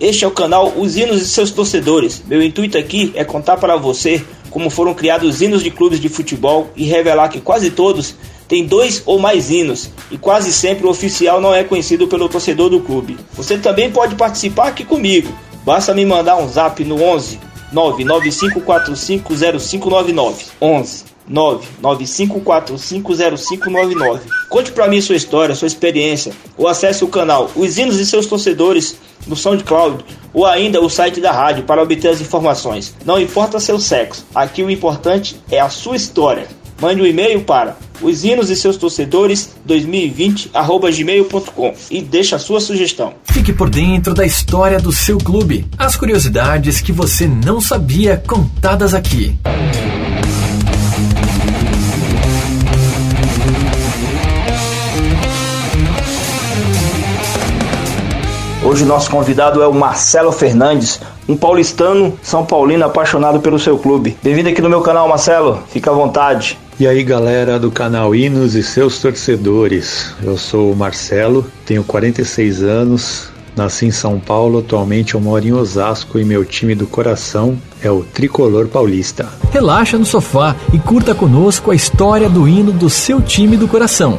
Este é o canal Os Hinos e seus torcedores. Meu intuito aqui é contar para você como foram criados os hinos de clubes de futebol e revelar que quase todos tem dois ou mais hinos e quase sempre o oficial não é conhecido pelo torcedor do clube. Você também pode participar aqui comigo. Basta me mandar um zap no 11 995450599 11 995450599. Conte para mim sua história, sua experiência, ou acesse o canal Os Hinos e seus torcedores no SoundCloud ou ainda o site da rádio para obter as informações. Não importa seu sexo, aqui o importante é a sua história. Mande um e-mail para os hinos e seus torcedores 2020@gmail.com e deixe a sua sugestão. Fique por dentro da história do seu clube. As curiosidades que você não sabia contadas aqui. Hoje nosso convidado é o Marcelo Fernandes, um paulistano São Paulino apaixonado pelo seu clube. Bem-vindo aqui no meu canal, Marcelo. Fica à vontade. E aí galera do canal Hinos e seus torcedores, eu sou o Marcelo, tenho 46 anos, nasci em São Paulo, atualmente eu moro em Osasco e meu time do coração é o Tricolor Paulista. Relaxa no sofá e curta conosco a história do hino do seu time do coração.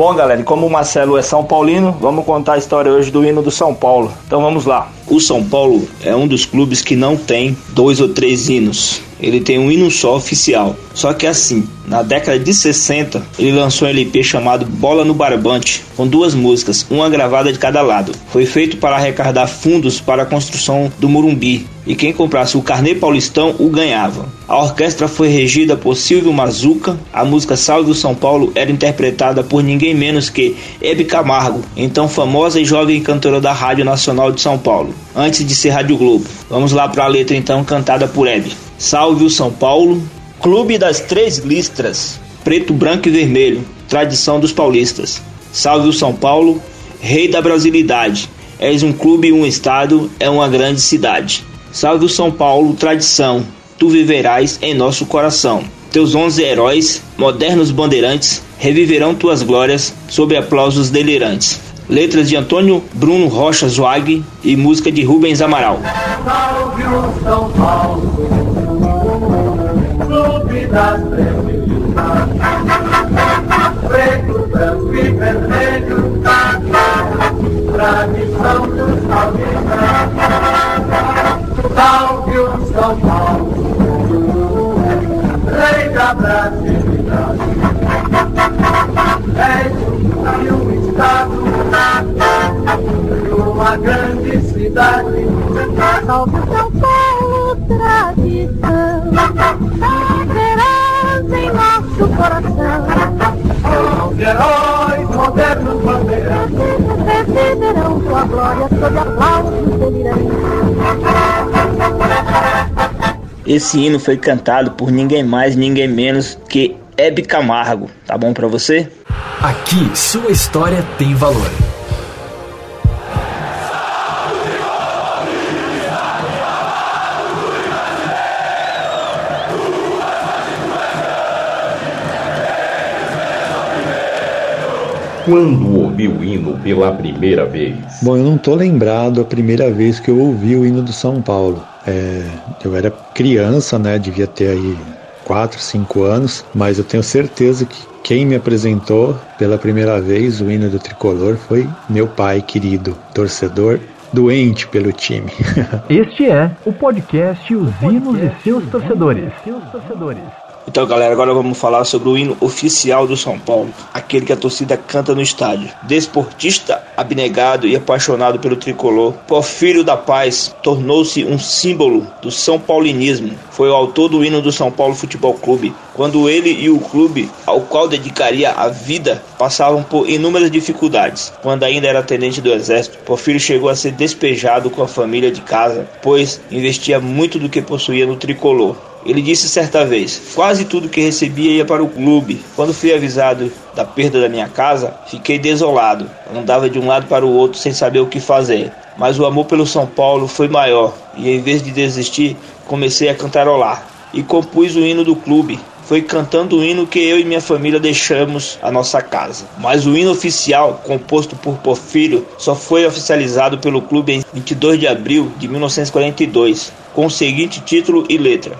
Bom, galera, como o Marcelo é São Paulino, vamos contar a história hoje do hino do São Paulo. Então vamos lá. O São Paulo é um dos clubes que não tem dois ou três hinos ele tem um hino só oficial. Só que assim, na década de 60, ele lançou um LP chamado Bola no Barbante, com duas músicas, uma gravada de cada lado. Foi feito para arrecadar fundos para a construção do Murumbi, e quem comprasse o carnê paulistão o ganhava. A orquestra foi regida por Silvio Mazuca, a música Salve o São Paulo era interpretada por ninguém menos que Hebe Camargo, então famosa e jovem cantora da Rádio Nacional de São Paulo, antes de ser Rádio Globo. Vamos lá para a letra então cantada por Hebe. Salve o São Paulo, Clube das Três Listras, preto, branco e vermelho, tradição dos paulistas. Salve o São Paulo, rei da brasilidade. És um clube e um estado, é uma grande cidade. Salve o São Paulo, tradição, tu viverás em nosso coração. Teus onze heróis, modernos bandeirantes, reviverão tuas glórias sob aplausos delirantes. Letras de Antônio Bruno Rocha Zwag e música de Rubens Amaral. Salve o São Paulo das trevas, preto, branco e vermelho, tradição dos paulistas, salve o São Paulo, rei da brasilidade, és um estado de uma grande cidade, salve o São Paulo, tradição coração. Os heróis modernos bandeirantes receberão sua glória sob aplausos delirantes. Esse hino foi cantado por ninguém mais, ninguém menos que Hebe Camargo. Tá bom para você? Aqui, sua história tem valor. Quando ouviu o hino pela primeira vez? Bom, eu não tô lembrado a primeira vez que eu ouvi o hino do São Paulo. É, eu era criança, né? Devia ter aí 4, 5 anos, mas eu tenho certeza que quem me apresentou pela primeira vez o hino do tricolor foi meu pai querido, torcedor doente pelo time. este é o podcast Os Hinos e seus torcedores. Seus torcedores. Então, galera, agora vamos falar sobre o hino oficial do São Paulo, aquele que a torcida canta no estádio. Desportista abnegado e apaixonado pelo tricolor. Porfírio da Paz tornou-se um símbolo do São Paulinismo. Foi o autor do hino do São Paulo Futebol Clube. Quando ele e o clube, ao qual dedicaria a vida, passavam por inúmeras dificuldades. Quando ainda era tenente do exército, Porfírio chegou a ser despejado com a família de casa, pois investia muito do que possuía no tricolor. Ele disse certa vez: Quase tudo que recebia ia para o clube. Quando fui avisado da perda da minha casa, fiquei desolado. Andava de um lado para o outro sem saber o que fazer. Mas o amor pelo São Paulo foi maior e, em vez de desistir, comecei a cantarolar e compus o hino do clube. Foi cantando o hino que eu e minha família deixamos a nossa casa. Mas o hino oficial, composto por Porfírio, só foi oficializado pelo clube em 22 de abril de 1942, com o seguinte título e letra: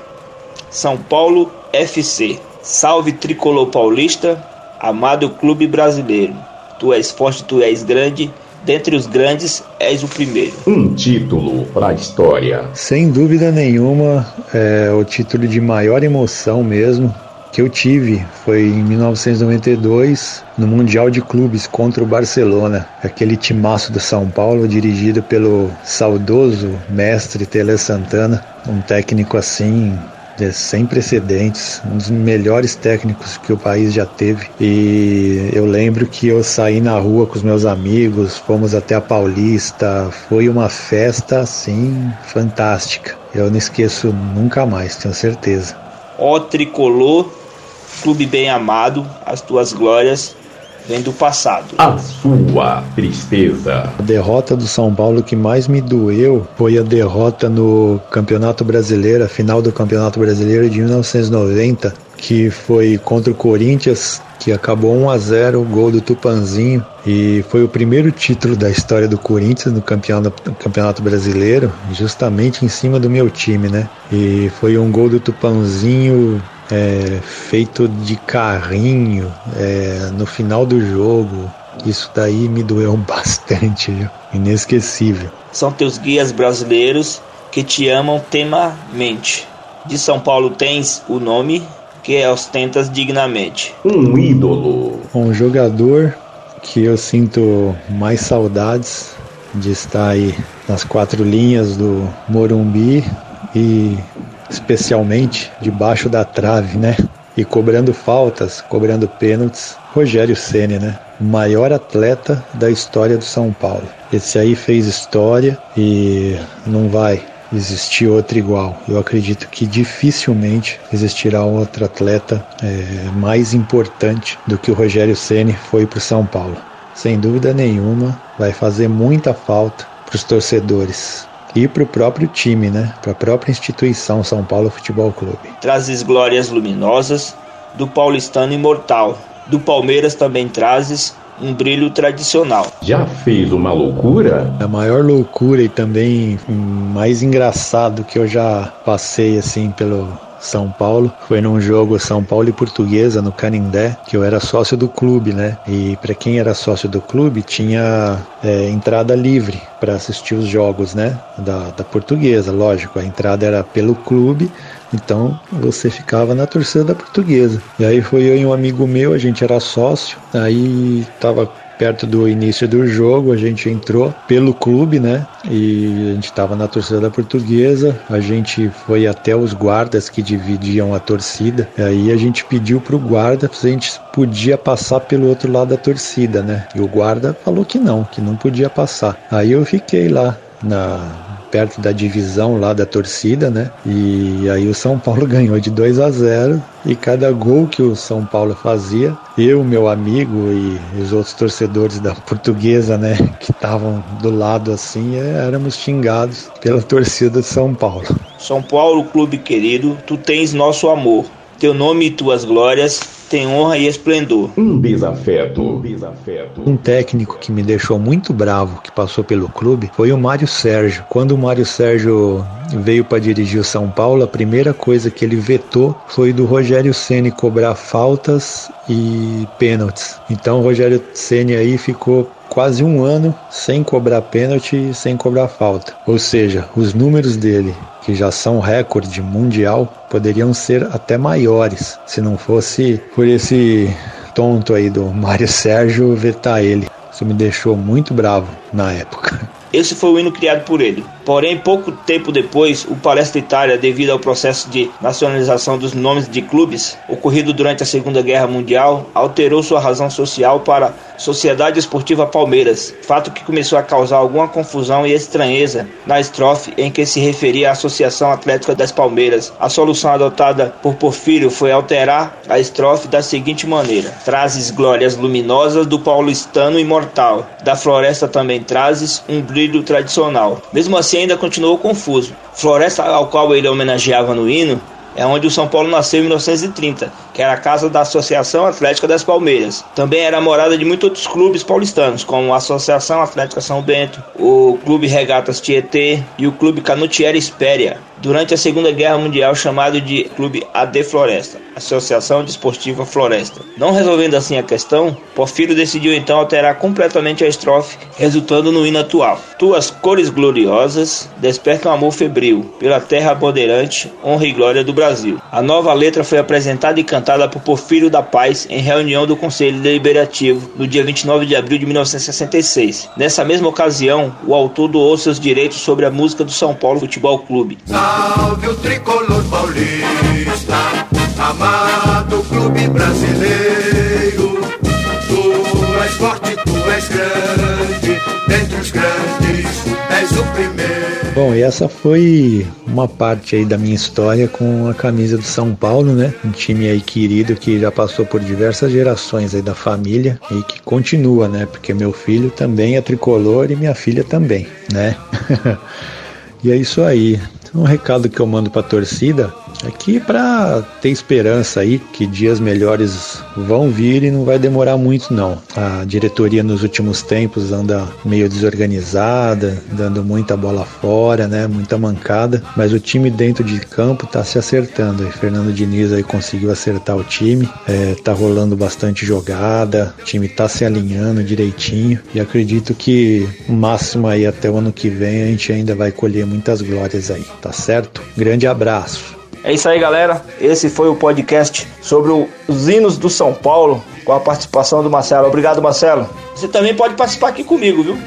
são Paulo FC. Salve tricolor paulista, amado clube brasileiro. Tu és forte, tu és grande, dentre os grandes és o primeiro. Um título para a história. Sem dúvida nenhuma, é o título de maior emoção mesmo que eu tive foi em 1992 no Mundial de Clubes contra o Barcelona, aquele timaço do São Paulo dirigido pelo saudoso mestre Tele Santana, um técnico assim é sem precedentes, um dos melhores técnicos que o país já teve. E eu lembro que eu saí na rua com os meus amigos, fomos até a Paulista, foi uma festa assim fantástica. Eu não esqueço nunca mais, tenho certeza. Ó tricolor, clube bem amado, as tuas glórias vem do passado. A sua tristeza. A derrota do São Paulo que mais me doeu foi a derrota no Campeonato Brasileiro, a final do Campeonato Brasileiro de 1990, que foi contra o Corinthians, que acabou 1 a 0, o gol do Tupanzinho e foi o primeiro título da história do Corinthians no campeonato, campeonato brasileiro, justamente em cima do meu time, né? E foi um gol do Tupanzinho é, feito de carrinho é, no final do jogo. Isso daí me doeu bastante, viu? inesquecível. São teus guias brasileiros que te amam temamente. De São Paulo tens o nome que ostentas dignamente. Um ídolo. Um jogador que eu sinto mais saudades de estar aí nas quatro linhas do Morumbi e especialmente debaixo da trave, né? E cobrando faltas, cobrando pênaltis, Rogério Ceni, né? O maior atleta da história do São Paulo. Esse aí fez história e não vai existir outro igual. Eu acredito que dificilmente existirá outro atleta é, mais importante do que o Rogério Ceni foi para o São Paulo. Sem dúvida nenhuma, vai fazer muita falta para os torcedores e para o próprio time, né? Para a própria instituição São Paulo Futebol Clube. Trazes glórias luminosas do paulistano imortal. Do Palmeiras também trazes um brilho tradicional. Já fez uma loucura? A maior loucura e também mais engraçado que eu já passei assim pelo são Paulo. Foi num jogo São Paulo e Portuguesa no Canindé, que eu era sócio do clube, né? E para quem era sócio do clube tinha é, entrada livre para assistir os jogos, né? Da, da Portuguesa, lógico. A entrada era pelo clube, então você ficava na torcida da Portuguesa. E aí foi eu e um amigo meu, a gente era sócio. Aí tava perto do início do jogo, a gente entrou pelo clube, né? E a gente estava na torcida da portuguesa, a gente foi até os guardas que dividiam a torcida, aí a gente pediu pro guarda se a gente podia passar pelo outro lado da torcida, né? E o guarda falou que não, que não podia passar. Aí eu fiquei lá na perto da divisão lá da torcida, né? E aí o São Paulo ganhou de 2 a 0 e cada gol que o São Paulo fazia, eu, meu amigo e os outros torcedores da portuguesa, né, que estavam do lado assim, é, éramos xingados pela torcida de São Paulo. São Paulo, clube querido, tu tens nosso amor. Teu nome e tuas glórias tem honra e esplendor. Um desafeto. Um desafeto. Um técnico que me deixou muito bravo, que passou pelo clube, foi o Mário Sérgio. Quando o Mário Sérgio veio para dirigir o São Paulo, a primeira coisa que ele vetou foi do Rogério Ceni cobrar faltas e pênaltis. Então o Rogério Ceni aí ficou quase um ano sem cobrar pênalti e sem cobrar falta. Ou seja, os números dele, que já são recorde mundial, poderiam ser até maiores se não fosse por esse tonto aí do Mário Sérgio vetar ele. Isso me deixou muito bravo na época. Esse foi o hino criado por ele. Porém, pouco tempo depois, o Palestra Itália, devido ao processo de nacionalização dos nomes de clubes ocorrido durante a Segunda Guerra Mundial, alterou sua razão social para Sociedade Esportiva Palmeiras, fato que começou a causar alguma confusão e estranheza na estrofe em que se referia à Associação Atlética das Palmeiras. A solução adotada por Porfírio foi alterar a estrofe da seguinte maneira: Trazes glórias luminosas do paulistano imortal, da floresta também trazes um brilho tradicional. Mesmo assim, ainda continuou confuso. Floresta ao qual ele homenageava no hino é onde o São Paulo nasceu em 1930, que era a casa da Associação Atlética das Palmeiras. Também era morada de muitos outros clubes paulistanos, como a Associação Atlética São Bento, o Clube Regatas Tietê e o Clube Canutiera Espéria durante a Segunda Guerra Mundial chamado de Clube AD Floresta, Associação Desportiva Floresta. Não resolvendo assim a questão, Porfírio decidiu então alterar completamente a estrofe, resultando no hino atual. Tuas cores gloriosas despertam amor febril pela terra bandeirante, honra e glória do Brasil. A nova letra foi apresentada e cantada por Porfírio da Paz em reunião do Conselho Deliberativo no dia 29 de abril de 1966. Nessa mesma ocasião, o autor doou seus direitos sobre a música do São Paulo Futebol Clube. Salve o tricolor paulista, amado clube brasileiro. Bom, e essa foi uma parte aí da minha história com a camisa do São Paulo, né? Um time aí querido que já passou por diversas gerações aí da família e que continua, né? Porque meu filho também é tricolor e minha filha também, né? e é isso aí. Um recado que eu mando para a torcida aqui para ter esperança aí que dias melhores vão vir e não vai demorar muito não. A diretoria nos últimos tempos anda meio desorganizada, dando muita bola fora, né, muita mancada, mas o time dentro de campo tá se acertando. E Fernando Diniz aí conseguiu acertar o time, é, tá rolando bastante jogada, o time tá se alinhando direitinho e acredito que o máximo aí até o ano que vem a gente ainda vai colher muitas glórias aí tá certo? Grande abraço. É isso aí, galera. Esse foi o podcast sobre os hinos do São Paulo, com a participação do Marcelo. Obrigado, Marcelo. Você também pode participar aqui comigo, viu?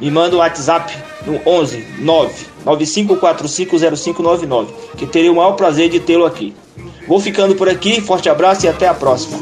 Me manda um WhatsApp no 11 9 95450599, que teria o maior prazer de tê-lo aqui. Vou ficando por aqui, forte abraço e até a próxima.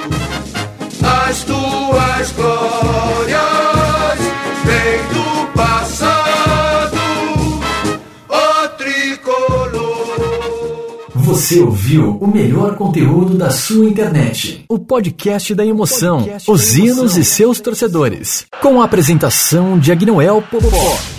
Você ouviu o melhor conteúdo da sua internet. O podcast da emoção, Podcast os da hinos emoção. e seus torcedores. Com a apresentação de Agnoel Popó.